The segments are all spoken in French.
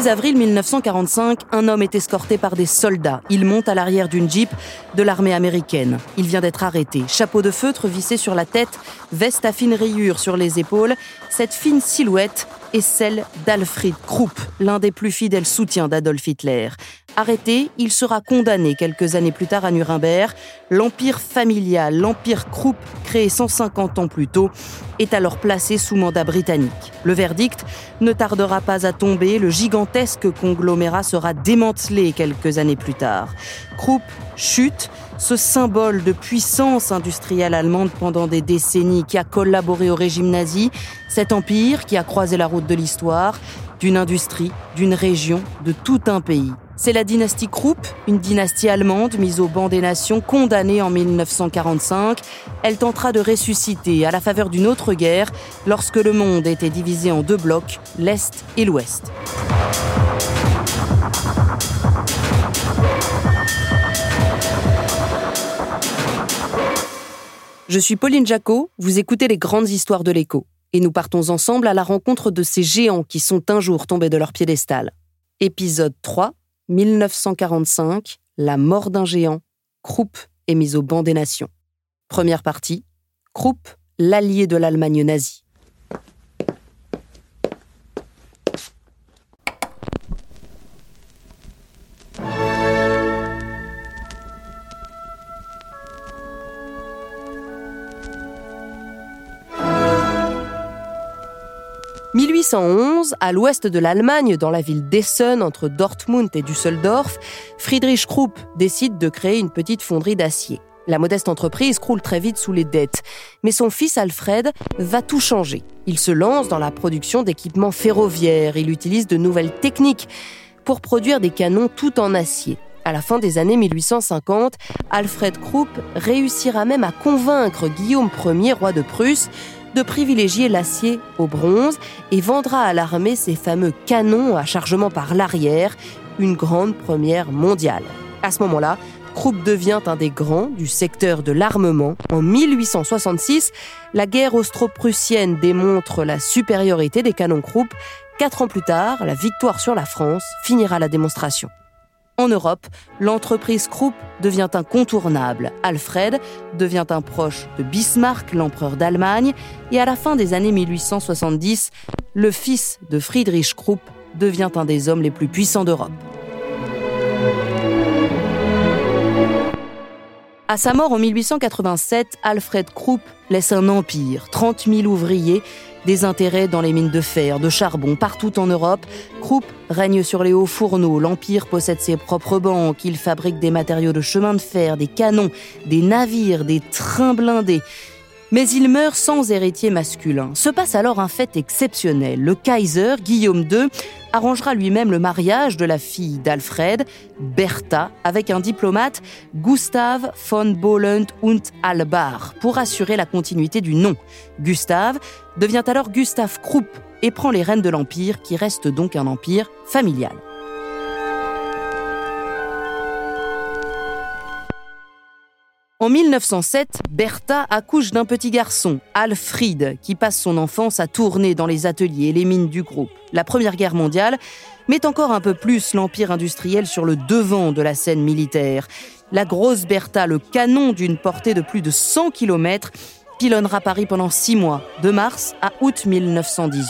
6 avril 1945, un homme est escorté par des soldats. Il monte à l'arrière d'une jeep de l'armée américaine. Il vient d'être arrêté. Chapeau de feutre vissé sur la tête, veste à fines rayures sur les épaules, cette fine silhouette est celle d'Alfred Krupp, l'un des plus fidèles soutiens d'Adolf Hitler. Arrêté, il sera condamné quelques années plus tard à Nuremberg. L'empire familial, l'empire Krupp, créé 150 ans plus tôt, est alors placé sous mandat britannique. Le verdict ne tardera pas à tomber, le gigantesque conglomérat sera démantelé quelques années plus tard. Krupp chute, ce symbole de puissance industrielle allemande pendant des décennies qui a collaboré au régime nazi, cet empire qui a croisé la route de l'histoire, d'une industrie, d'une région, de tout un pays. C'est la dynastie Krupp, une dynastie allemande mise au banc des nations, condamnée en 1945. Elle tentera de ressusciter à la faveur d'une autre guerre lorsque le monde était divisé en deux blocs, l'Est et l'Ouest. Je suis Pauline Jacot, vous écoutez les grandes histoires de l'écho, et nous partons ensemble à la rencontre de ces géants qui sont un jour tombés de leur piédestal. Épisode 3, 1945, la mort d'un géant, Krupp est mis au banc des nations. Première partie, Krupp, l'allié de l'Allemagne nazie. « 1811, à l'ouest de l'Allemagne, dans la ville d'Essen, entre Dortmund et Düsseldorf, Friedrich Krupp décide de créer une petite fonderie d'acier. La modeste entreprise croule très vite sous les dettes, mais son fils Alfred va tout changer. Il se lance dans la production d'équipements ferroviaires, il utilise de nouvelles techniques pour produire des canons tout en acier. À la fin des années 1850, Alfred Krupp réussira même à convaincre Guillaume Ier, roi de Prusse, de privilégier l'acier au bronze et vendra à l'armée ses fameux canons à chargement par l'arrière, une grande première mondiale. À ce moment-là, Krupp devient un des grands du secteur de l'armement. En 1866, la guerre austro-prussienne démontre la supériorité des canons Krupp. Quatre ans plus tard, la victoire sur la France finira la démonstration. En Europe, l'entreprise Krupp devient incontournable. Alfred devient un proche de Bismarck, l'empereur d'Allemagne, et à la fin des années 1870, le fils de Friedrich Krupp devient un des hommes les plus puissants d'Europe. À sa mort en 1887, Alfred Krupp laisse un empire, 30 000 ouvriers, des intérêts dans les mines de fer, de charbon, partout en Europe. Krupp règne sur les hauts fourneaux, l'empire possède ses propres banques, il fabrique des matériaux de chemin de fer, des canons, des navires, des trains blindés. Mais il meurt sans héritier masculin. Se passe alors un fait exceptionnel. Le Kaiser, Guillaume II, arrangera lui-même le mariage de la fille d'Alfred, Bertha, avec un diplomate, Gustav von Bohlend und Albar, pour assurer la continuité du nom. Gustave devient alors Gustave Krupp et prend les rênes de l'Empire, qui reste donc un empire familial. En 1907, Bertha accouche d'un petit garçon, Alfred, qui passe son enfance à tourner dans les ateliers et les mines du groupe. La Première Guerre mondiale met encore un peu plus l'empire industriel sur le devant de la scène militaire. La grosse Bertha, le canon d'une portée de plus de 100 km, pilonnera Paris pendant six mois, de mars à août 1918.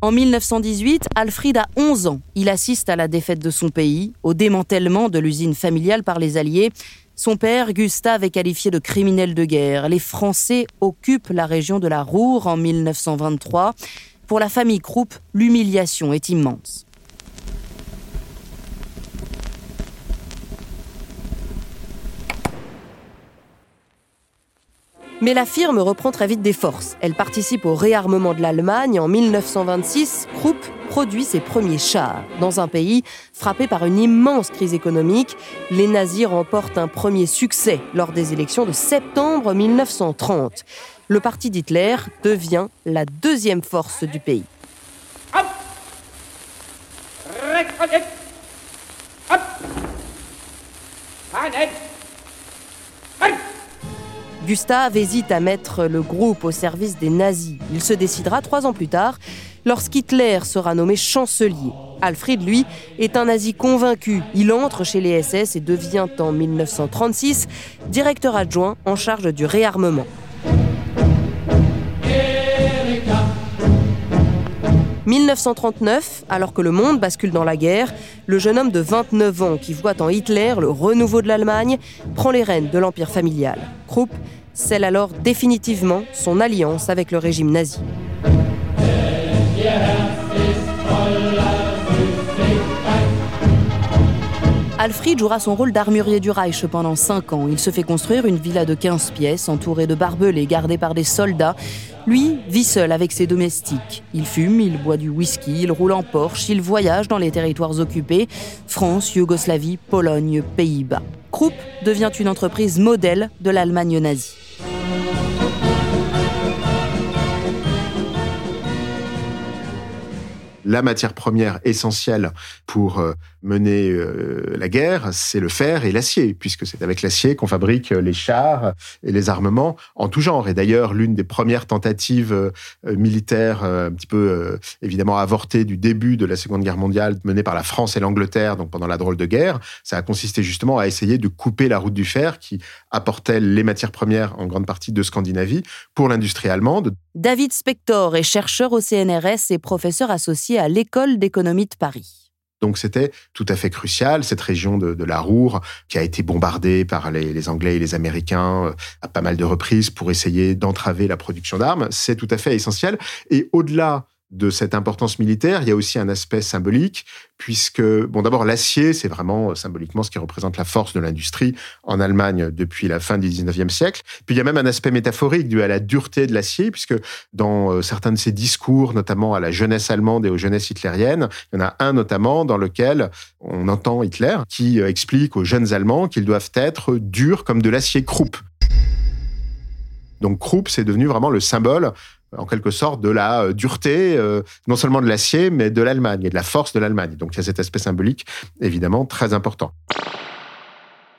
En 1918, Alfred a 11 ans. Il assiste à la défaite de son pays, au démantèlement de l'usine familiale par les Alliés. Son père, Gustave, est qualifié de criminel de guerre. Les Français occupent la région de la Roure en 1923. Pour la famille Krupp, l'humiliation est immense. Mais la firme reprend très vite des forces. Elle participe au réarmement de l'Allemagne. En 1926, Krupp produit ses premiers chars. Dans un pays frappé par une immense crise économique, les nazis remportent un premier succès lors des élections de septembre 1930. Le parti d'Hitler devient la deuxième force du pays. Gustave hésite à mettre le groupe au service des nazis. Il se décidera trois ans plus tard, lorsqu'Hitler sera nommé chancelier. Alfred, lui, est un nazi convaincu. Il entre chez les SS et devient en 1936 directeur adjoint en charge du réarmement. « 1939, alors que le monde bascule dans la guerre, le jeune homme de 29 ans qui voit en Hitler le renouveau de l'Allemagne prend les rênes de l'empire familial. Scelle alors définitivement son alliance avec le régime nazi. Alfred jouera son rôle d'armurier du Reich pendant 5 ans. Il se fait construire une villa de 15 pièces entourée de barbelés gardés par des soldats. Lui vit seul avec ses domestiques. Il fume, il boit du whisky, il roule en Porsche, il voyage dans les territoires occupés France, Yougoslavie, Pologne, Pays-Bas. Krupp devient une entreprise modèle de l'Allemagne nazie. La matière première essentielle pour euh, mener euh, la guerre, c'est le fer et l'acier, puisque c'est avec l'acier qu'on fabrique les chars et les armements en tout genre. Et d'ailleurs, l'une des premières tentatives euh, militaires, un petit peu évidemment avortées du début de la Seconde Guerre mondiale, menée par la France et l'Angleterre, donc pendant la drôle de guerre, ça a consisté justement à essayer de couper la route du fer qui apportait les matières premières en grande partie de Scandinavie pour l'industrie allemande. David Spector est chercheur au CNRS et professeur associé à l'École d'économie de Paris. Donc c'était tout à fait crucial, cette région de, la Roure, qui a été bombardée par les, les, Anglais et les Américains euh, à pas mal de reprises pour essayer d'entraver la production d'armes, c'est tout à fait essentiel. Et au-delà de cette importance militaire, il y a aussi un aspect symbolique, puisque, bon, d'abord, l'acier, c'est vraiment euh, symboliquement ce qui représente la force de l'industrie en Allemagne depuis la fin du 19e siècle. Puis il y a même un aspect métaphorique dû à la dureté de l'acier, puisque dans euh, certains de ses discours, notamment à la jeunesse allemande et aux jeunesses hitlériennes, il y en a un notamment dans lequel on entend Hitler qui euh, explique aux jeunes Allemands qu'ils doivent être durs comme de l'acier Krupp. Donc Krupp, c'est devenu vraiment le symbole en quelque sorte de la euh, dureté, euh, non seulement de l'acier, mais de l'Allemagne et de la force de l'Allemagne. Donc il y a cet aspect symbolique évidemment très important.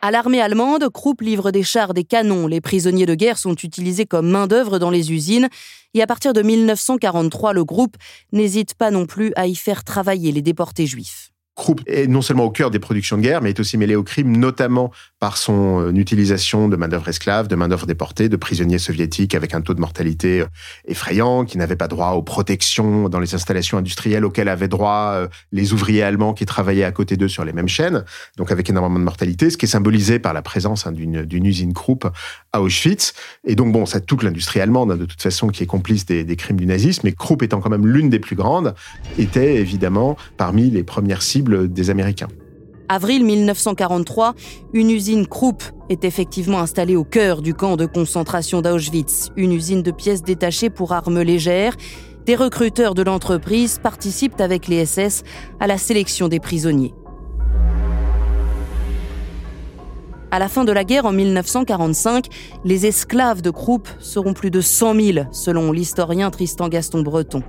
À l'armée allemande, Krupp livre des chars, des canons. Les prisonniers de guerre sont utilisés comme main-d'œuvre dans les usines. Et à partir de 1943, le groupe n'hésite pas non plus à y faire travailler les déportés juifs. Krupp est non seulement au cœur des productions de guerre, mais est aussi mêlé au crime, notamment par son euh, utilisation de main-d'œuvre esclave, de main-d'œuvre déportée, de prisonniers soviétiques avec un taux de mortalité euh, effrayant, qui n'avaient pas droit aux protections dans les installations industrielles auxquelles avaient droit euh, les ouvriers allemands qui travaillaient à côté d'eux sur les mêmes chaînes, donc avec énormément de mortalité, ce qui est symbolisé par la présence hein, d'une usine Krupp à Auschwitz. Et donc, bon, c'est toute l'industrie allemande, hein, de toute façon, qui est complice des, des crimes du nazisme, mais Krupp étant quand même l'une des plus grandes, était évidemment parmi les premières cibles des Américains. Avril 1943, une usine Krupp est effectivement installée au cœur du camp de concentration d'Auschwitz, une usine de pièces détachées pour armes légères. Des recruteurs de l'entreprise participent avec les SS à la sélection des prisonniers. À la fin de la guerre en 1945, les esclaves de Krupp seront plus de 100 000, selon l'historien Tristan Gaston Breton.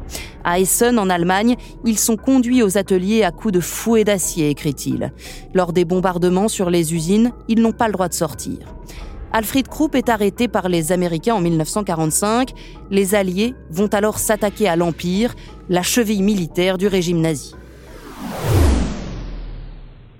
À Essen, en Allemagne, ils sont conduits aux ateliers à coups de fouet d'acier, écrit-il. Lors des bombardements sur les usines, ils n'ont pas le droit de sortir. Alfred Krupp est arrêté par les Américains en 1945. Les Alliés vont alors s'attaquer à l'Empire, la cheville militaire du régime nazi.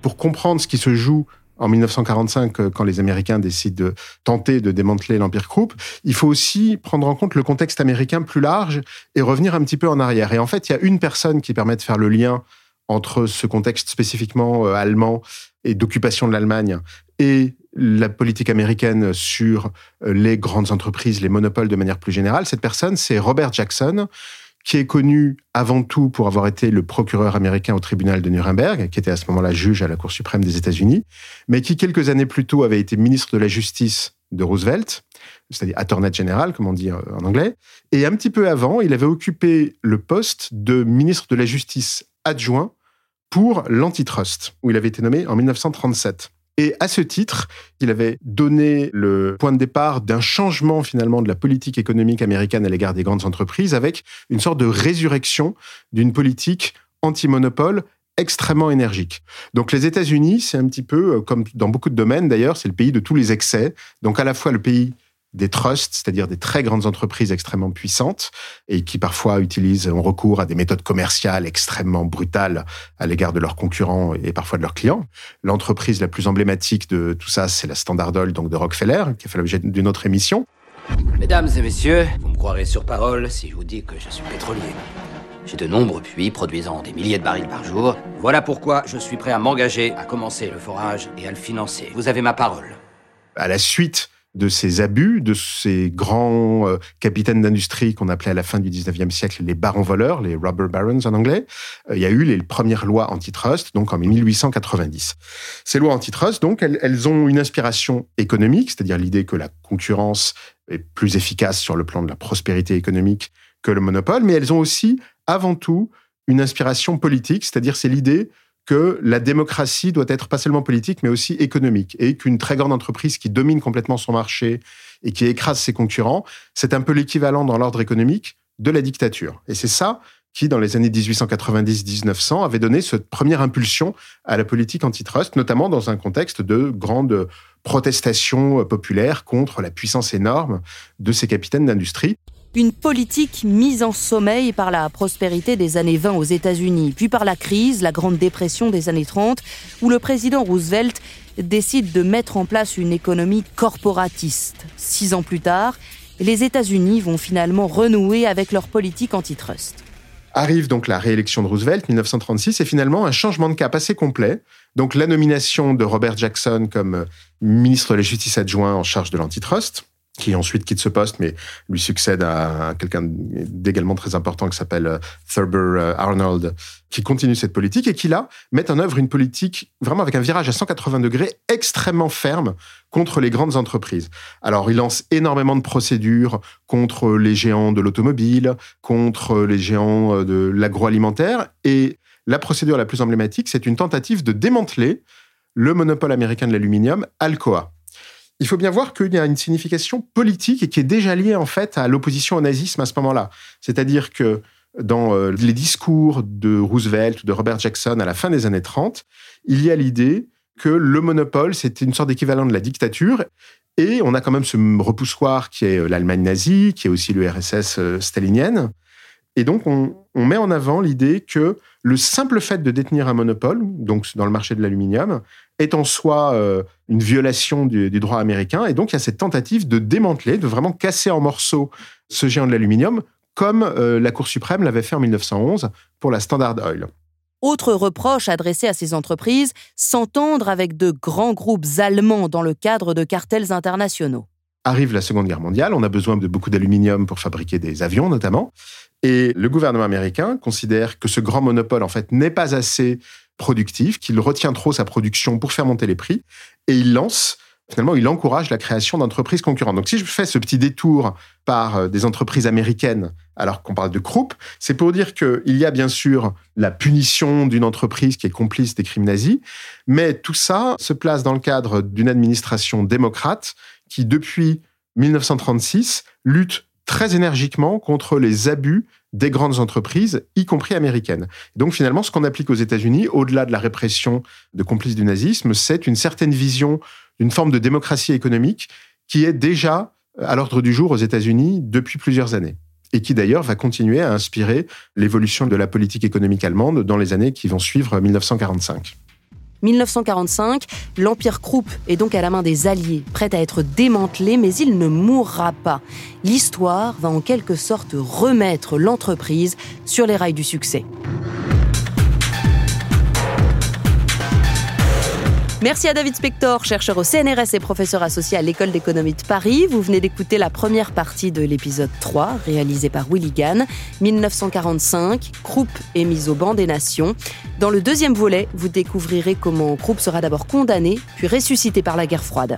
Pour comprendre ce qui se joue en 1945 euh, quand les Américains décident de tenter de démanteler l'Empire Krupp, il faut aussi prendre en compte le contexte américain plus large et revenir un petit peu en arrière. Et en fait, il y a une personne qui permet de faire le lien entre ce contexte spécifiquement euh, allemand et d'occupation de l'Allemagne et la politique américaine sur euh, les grandes entreprises, les monopoles de manière plus générale. Cette personne, c'est Robert Jackson, qui est connu avant tout pour avoir été le procureur américain au tribunal de Nuremberg, qui était à ce moment-là juge à la Cour suprême des États-Unis, mais qui quelques années plus tôt avait été ministre de la Justice de Roosevelt, c'est-à-dire Attorney General, comme on dit euh, en anglais. Et un petit peu avant, il avait occupé le poste de ministre de la Justice adjoint pour l'antitrust, où il avait été nommé en 1937. Et à ce titre, il avait donné le point de départ d'un changement finalement de la politique économique américaine à l'égard des grandes entreprises avec une sorte de résurrection d'une politique anti-monopole extrêmement énergique. Donc les États-Unis, c'est un petit peu, euh, comme dans beaucoup de domaines d'ailleurs, c'est le pays de tous les excès. Donc à la fois le pays des trusts, c'est-à-dire des très grandes entreprises extrêmement puissantes et qui parfois utilisent, ont recours à des méthodes commerciales extrêmement brutales à l'égard de leurs concurrents et parfois de leurs clients. L'entreprise la plus emblématique de tout ça, c'est la Standard Oil, donc de Rockefeller, qui a fait l'objet d'une autre émission. Mesdames et messieurs, vous me croirez sur parole si je vous dis que je suis pétrolier. J'ai de nombreux puits produisant des milliers de barils par jour. Voilà pourquoi je suis prêt à m'engager à commencer le forage et à le financer. Vous avez ma parole. À la suite de ces abus, de ces grands euh, capitaines d'industrie qu'on appelait à la fin du 19e siècle les barons voleurs, les rubber barons en anglais, euh, il y a eu les premières lois antitrust, donc en 1890. Ces lois antitrust, donc, elles, elles ont une inspiration économique, c'est-à-dire l'idée que la concurrence est plus efficace sur le plan de la prospérité économique que le monopole, mais elles ont aussi, avant tout, une inspiration politique, c'est-à-dire c'est l'idée que la démocratie doit être pas seulement politique, mais aussi économique, et qu'une très grande entreprise qui domine complètement son marché et qui écrase ses concurrents, c'est un peu l'équivalent dans l'ordre économique de la dictature. Et c'est ça qui, dans les années 1890-1900, avait donné cette première impulsion à la politique antitrust, notamment dans un contexte de grande protestation populaire contre la puissance énorme de ces capitaines d'industrie une politique mise en sommeil par la prospérité des années 20 aux États-Unis, puis par la crise, la Grande Dépression des années 30, où le président Roosevelt décide de mettre en place une économie corporatiste. Six ans plus tard, les États-Unis vont finalement renouer avec leur politique antitrust. Arrive donc la réélection de Roosevelt, 1936, et finalement un changement de cap assez complet. Donc la nomination de Robert Jackson comme ministre de la Justice adjoint en charge de l'antitrust, qui ensuite quitte ce poste, mais lui succède à quelqu'un d'également très important qui s'appelle euh, Thurber euh, Arnold, qui continue cette politique et qui là met en œuvre une politique vraiment avec un virage à 180 degrés extrêmement ferme contre les grandes entreprises. Alors il lance énormément de procédures contre les géants de l'automobile, contre les géants euh, de l'agroalimentaire et la procédure la plus emblématique, c'est une tentative de démanteler le monopole américain de l'aluminium, Alcoa il faut bien voir qu'il y a une signification politique qui est déjà liée en fait à l'opposition au nazisme à ce moment-là. C'est-à-dire que dans euh, les discours de Roosevelt ou de Robert Jackson à la fin des années 30, il y a l'idée que le monopole, c'était une sorte d'équivalent de la dictature. Et on a quand même ce repoussoir qui est euh, l'Allemagne nazie, qui est aussi l'URSS euh, stalinienne. Et donc, on, on met en avant l'idée que le simple fait de détenir un monopole, donc dans le marché de l'aluminium, est en soi euh, une violation du, droit américain. Et donc, il y a cette tentative de démanteler, de vraiment casser en morceaux ce géant de l'aluminium, comme euh, la Cour suprême l'avait fait en 1911 pour la Standard Oil. Autre reproche adressé à ces entreprises, s'entendre avec de grands groupes allemands dans le cadre de cartels internationaux. Arrive la Seconde Guerre mondiale, on a besoin de beaucoup d'aluminium pour fabriquer des avions notamment, et le gouvernement américain considère que ce grand monopole en fait n'est pas assez productif, qu'il retient trop sa production pour faire monter les prix, et il lance, finalement, il encourage la création d'entreprises concurrentes. Donc si je fais ce petit détour par euh, des entreprises américaines, alors qu'on parle de Krupp, c'est pour dire qu'il y a bien sûr la punition d'une entreprise qui est complice des crimes nazis, mais tout ça se place dans le cadre d'une administration démocrate qui, depuis 1936, lutte très énergiquement contre les abus des grandes entreprises, y compris américaines. Donc finalement, ce qu'on applique aux États-Unis, au-delà de la répression de complices du nazisme, c'est une certaine vision d'une forme de démocratie économique qui est déjà à l'ordre du jour aux États-Unis depuis plusieurs années et qui d'ailleurs va continuer à inspirer l'évolution de la politique économique allemande dans les années qui vont suivre 1945. 1945, l'Empire Krupp est donc à la main des Alliés, prêt à être démantelé, mais il ne mourra pas. L'histoire va en quelque sorte remettre l'entreprise sur les rails du succès. Merci à David Spector, chercheur au CNRS et professeur associé à l'École d'économie de Paris. Vous venez d'écouter la première partie de l'épisode 3, réalisé par Willy Gann. 1945, Krupp est mis au banc des nations. Dans le deuxième volet, vous découvrirez comment Krupp sera d'abord condamné, puis ressuscité par la guerre froide.